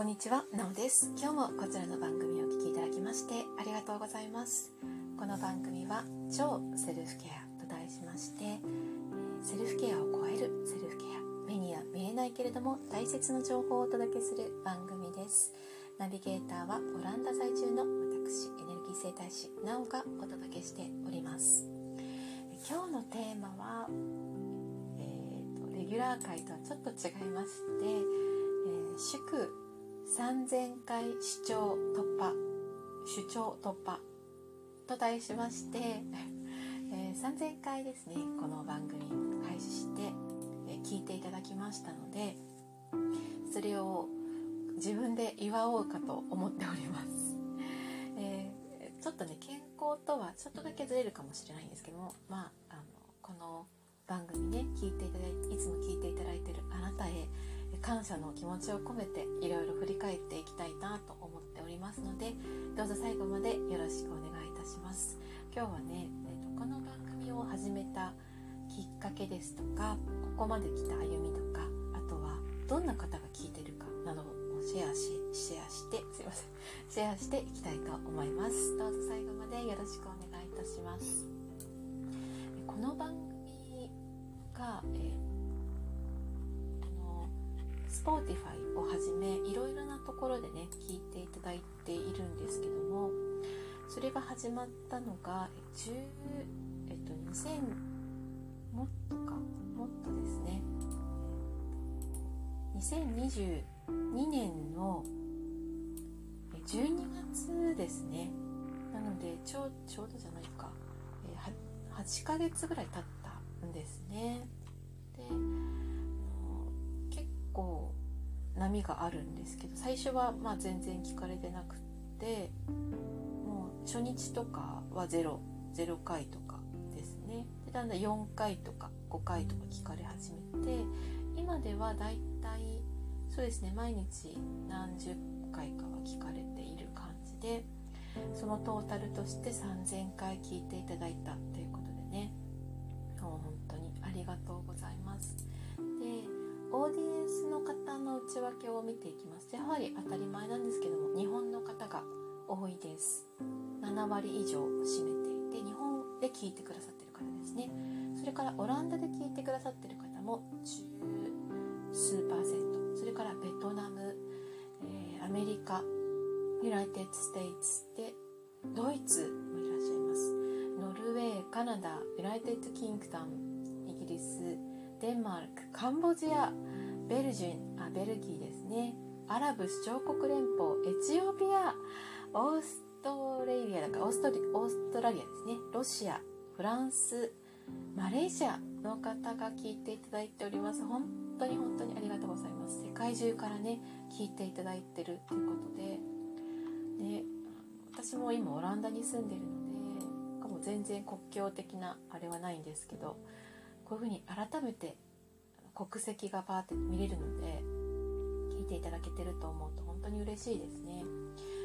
こんにちは、なおです。今日もこちらの番組をお聞きいただきましてありがとうございます。この番組は超セルフケアと題しまして、セルフケアを超えるセルフケア、目には見えないけれども大切な情報をお届けする番組です。ナビゲーターはオランダ在住の私、エネルギー生態師なおがお届けしております。今日のテーマは、えーとレギュラー回とはちょっと違いまして、えー祝3000回主張突破主張突破と題しまして、えー3000回ですねこの番組開始して、えー聞いていただきましたのでそれを自分で祝おうかと思っております、えーちょっとね健康とはちょっとだけずれるかもしれないんですけどもまああのこの番組ね聞いていただいていつも聞いていただいてるあなたへ感謝の気持ちを込めていろいろ振り返っていきたいなと思っておりますのでどうぞ最後までよろしくお願いいたします。今日はね、えーとこの番組を始めたきっかけですとかここまで来た歩みとかあとはどんな方が聞いてるかなどをシェアしシェアしてすいません。シェアしていきたいと思います。どうぞ最後までよろしくお願いいたします。この番組が、えー Spotify をはじめいろいろなところでね聞いていただいているんですけどもそれが始まったのがえ10えっと2000もっとかもっとですね。2022年の12月ですね。なのでちょうちょうどじゃないか。8ヶ月ぐらい経ったんですね。で結構波があるんですけど最初はま全然聞かれてなくってもう初日とかはゼロ0回とかですね。でだんだん4回とか5回とか聞かれ始めて今ではだいたいそうですね毎日何十回かは聞かれている感じでそのトータルとして3000回聞いていただいたというの方の内訳を見ていきます。やはり当たり前なんですけども日本の方が多いです。7割以上を占めていて日本で聞いてくださってる方ですね。それからオランダで聞いてくださってる方も十数パーセント。それからベトナム、えーアメリカ United States でドイツもいらっしゃいます。ノルウェーカナダ United Kingdom イギリスデンマークカンボジア Belgium あベルギーですね。アラブ首長国連邦エチオピアオーストラリアだからオーストリオーストラリアですね。ロシアフランスマレーシアの方が聞いていただいております。本当に本当にありがとうございます。世界中からね聞いていただいてるということで。ね私も今オランダに住んでるのでもう全然国境的なあれはないんですけどこういうふうに改めて国籍がバーって見れるので聞いていただけてると思うと本当に嬉しいですね。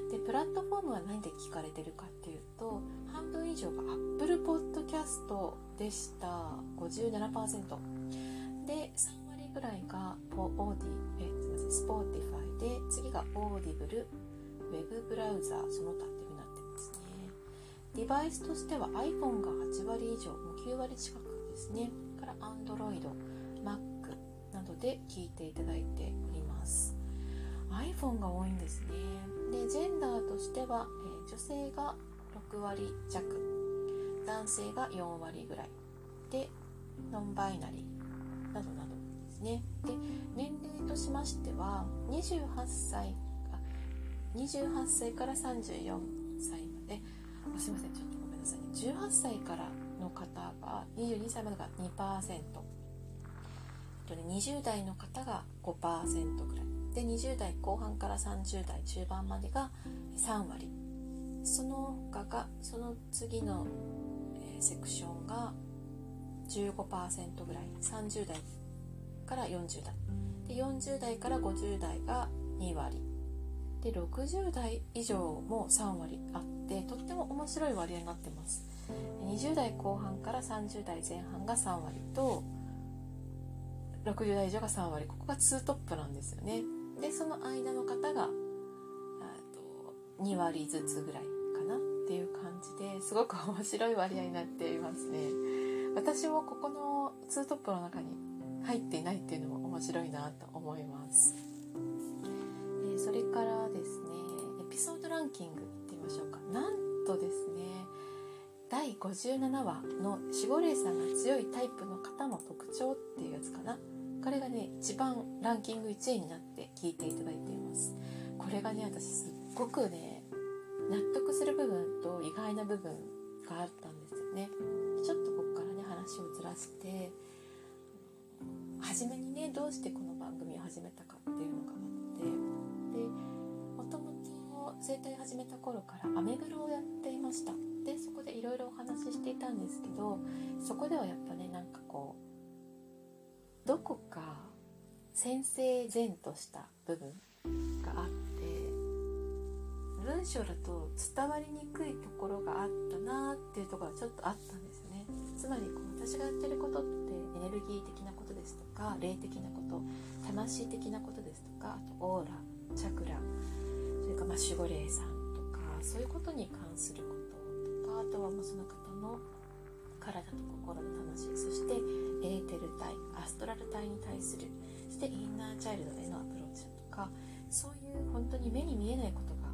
でプラットフォームは何で聞かれてるかっていうと半分以上が Apple Podcast でした。57%で3割ぐらいがオーディえすみません Spotify。で次が Audible ウェブブラウザーその他っていうふうになってますね。デバイスとしては iPhone が8割以上もう9割近くですね。から Android、Mac などで聞いていただいております。iPhone が多いんですね。でジェンダーとしては、え女性が6割弱。男性が4割ぐらい。でノンバイナリー。などなどですね。で年齢としましては28歳あ28歳から34歳まで。あすいません。ちょっとごめんなさいね。18歳からの方が22歳までが2%とね20代の方が5%ぐらい。で20代後半から30代中盤までが3割。その他がその次の、えセクションが15%ぐらい。30代から40代。で40代から50代が2割。で60代以上も3割あってとっても面白い割合になってます。20代後半から30代前半が3割と60代以上が3割ここが2トップなんですよね。でその間の方がと2割ずつぐらいかなっていう感じですごく面白い割合になっていますね。私もここの2トップの中に入っていないっていうのも面白いなと思います。それからですねエピソードランキングいってみましょうか。なんとですね第57話の守護霊さんが強いタイプの方の特徴っていうやつかな。これがね一番ランキング1位になって聞いていただいています。これがね私すっごくね納得する部分と意外な部分があったんですよね。ちょっとここからね話をずらして初めにねどうしてこの番組を始めたかっていうのがあってでもともと整体始めた頃からアメブロをやっていました。でそこでいろいろお話ししていたんですけどそこではやっぱねなんかこうどこか先生前とした部分があって文章だと伝わりにくいところがあったなっていうところがちょっとあったんですよね。つまりこう私がやってることってエネルギー的なことですとか霊的なこと魂的なことですとかあとオーラチャクラそれからま守護霊さんとかそういうことに関することとかあとはもうその方の体と心の魂そしてエーテル体アストラル体に対するそしてインナーチャイルドへのアプローチだとかそういう本当に目に見えないことが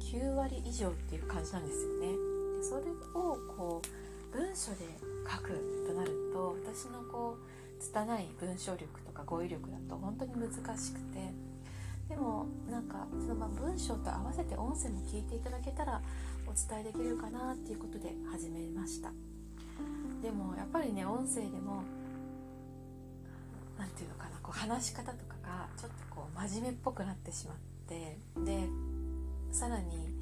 9割以上っていう感じなんですよね。でそれをこう文書で書くとなると私のこう拙い文章力とか語彙力だと本当に難しくてでもなんかそのま文章と合わせて音声も聞いていただけたらお伝えできるかなっていうことで始めました。でもやっぱりね音声でも何て言うのかなこう話し方とかがちょっとこう真面目っぽくなってしまってでさらに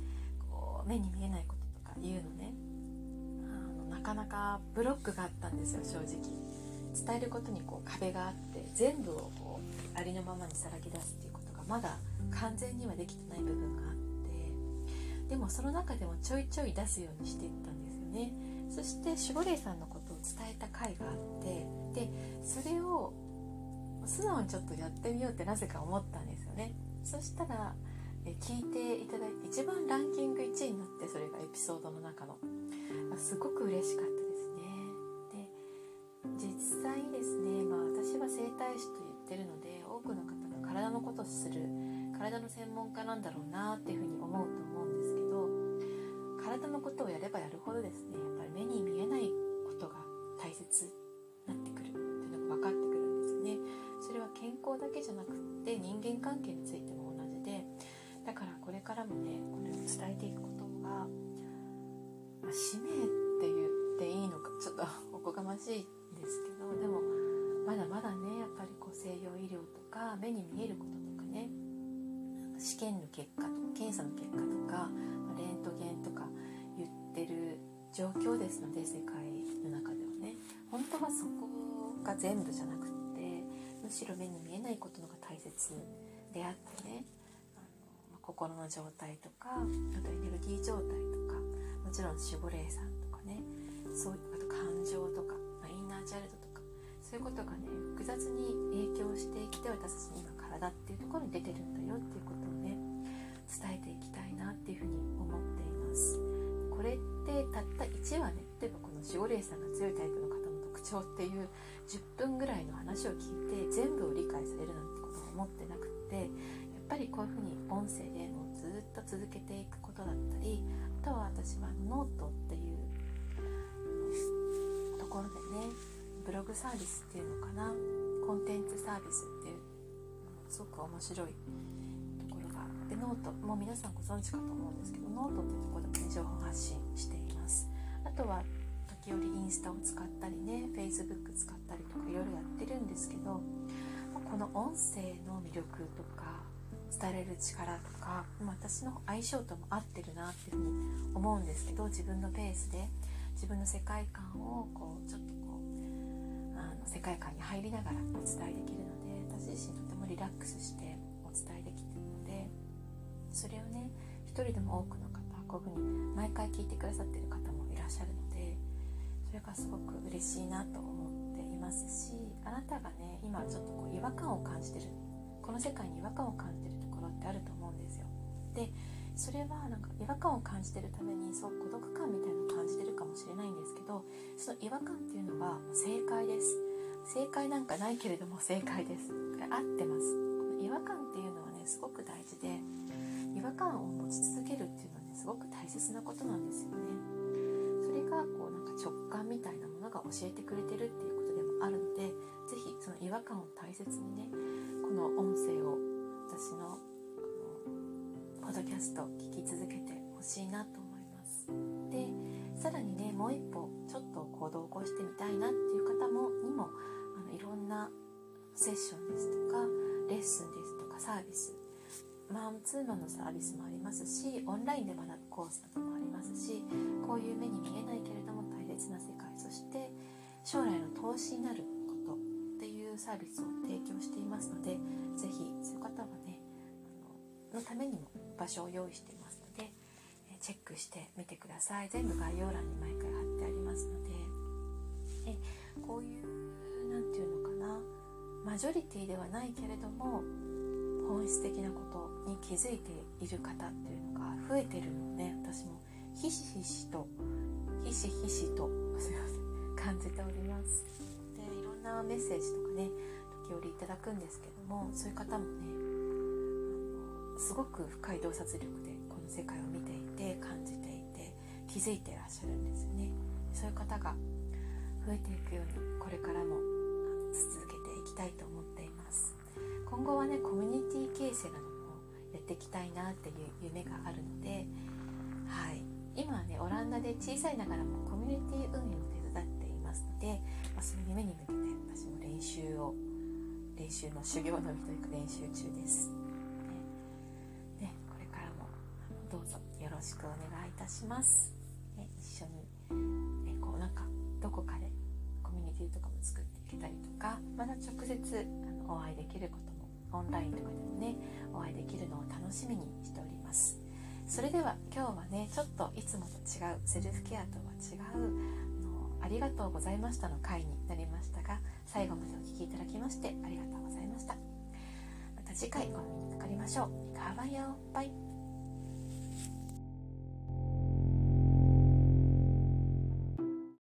こう目に見えないこととか言うのね。あのなかなかブロックがあったんですよ正直。伝えることにこう壁があって全部をこうありのままにさらぎ出すっていうことがまだ完全にはできてない部分があってでもその中でもちょいちょい出すようにしていったんですそして守護霊さんのことを伝えた回があってでそれを素直にちょっとやってみようってなぜか思ったんですよね。そしたらえ聞いていただいて一番ランキング1位になってそれがエピソードの中の。すごく嬉しかったですね。で実際にですね、まあ、私は整体師と言ってるので多くの方が体のことをする体の専門家なんだろうなっていうふうに思うと体のことをやればやるほどですねやっぱり目に見えないことが大切になってくる。っていうのが分かってくるんですよね。それは健康だけじゃなくって人間関係についても同じでだからこれからもねこれを伝えていくことが、まあ、使命って言っていいのかちょっとおこがましいんですけどでもまだまだねやっぱりこう西洋医療とか目に見えることとかね試験の結果とか検査の結果とかレントゲンとかってる状況ですので世界の中ではね。本当はそこが全部じゃなくってむしろ目に見えないことのが大切であってね。あの心の状態とかあとエネルギー状態とかもちろん守護霊さんとかね。そうあと感情とか、まあ、インナーチャイルドとかそういうことがね複雑に影響してきて私たちに今体っていうところに出てるんだよっていうことをね伝えていきたいなっていうふうに思っています。これってたった1話ね。例えばこの守護霊さんが強いタイプの方の特徴っていう10分ぐらいの話を聞いて全部を理解されるなんてことは思ってなくってやっぱりこういうふうに音声でもうずっと続けていくことだったりあとは私はノートっていうところでねブログサービスっていうのかなコンテンツサービスっていうすごく面白いノートも皆さんご存知かと思うんですけどノートっていうところでもね情報発信しています。あとは時折インスタを使ったりね Facebook 使ったりとかいろいろやってるんですけどこの音声の魅力とか伝えられる力とか私の相性とも合ってるなっていうふうに思うんですけど自分のペースで自分の世界観をこうちょっとこうあの世界観に入りながらお伝えできるので私自身とてもリラックスしてお伝えできるそれをね一人でも多くの方こういうふうに毎回聞いてくださってる方もいらっしゃるのでそれがすごく嬉しいなと思っていますしあなたがね今ちょっとこう違和感を感じてるこの世界に違和感を感じてるところってあると思うんですよ。でそれはなんか違和感を感じてるためにそう孤独感みたいなのを感じてるかもしれないんですけどその違和感っていうのは正解です。正解なんかないけれども正解です。これ合ってます。違和感っていうのはねすごく大事で違和感を持ち続けるっていうのはねすごく大切なことなんですよね。それがこうなんか直感みたいなものが教えてくれてるっていうことでもあるので是非その違和感を大切にねこの音声を私のポドキャスト聞き続けてほしいなと思います。でさらにねもう一歩ちょっと行動を起こしてみたいなっていう方もにもあのいろんなセッションですとかレッスンですとかサービスマンツーマンのサービスもありますしオンラインで学ぶコースなどもありますしこういう目に見えないけれども大切な世界そして将来の投資になることっていうサービスを提供していますので是非そういう方はねあののためにも場所を用意していますのでチェックしてみてください。全部概要欄に毎回貼ってありますので。えこういう何て言うのかな。マジョリティではないけれども本質的なことに気づいている方っていうのが増えてるのをね。私もひしひしとひしひしとすいません感じております。でいろんなメッセージとかね時折いただくんですけどもそういう方もねすごく深い洞察力でこの世界を見ていて感じていて気づいてらっしゃるんですよね。そういう方が増えていくようにこれからも続けていきたいと思います今後はねコミュニティ形成などもやっていきたいなっていう夢があるのではい。今はねオランダで小さいながらもコミュニティ運営を手伝っていますので、まあ、その夢に向けて私も練習を練習の修行のみというか練習中です。ね、ね、これからもどうぞよろしくお願いいたします、ね、一緒に、ね、こうなんかどこかでコミュニティとかも作っていけたりとかまだ直接あのお会いできることもオンラインとかでもねお会いできるのを楽しみにしております。それでは今日はねちょっといつもと違うセルフケアとは違うのありがとうございましたの回になりましたが最後までお聴きいただきましてありがとうございました。また次回お目にかかりましょう。カバヨバイ。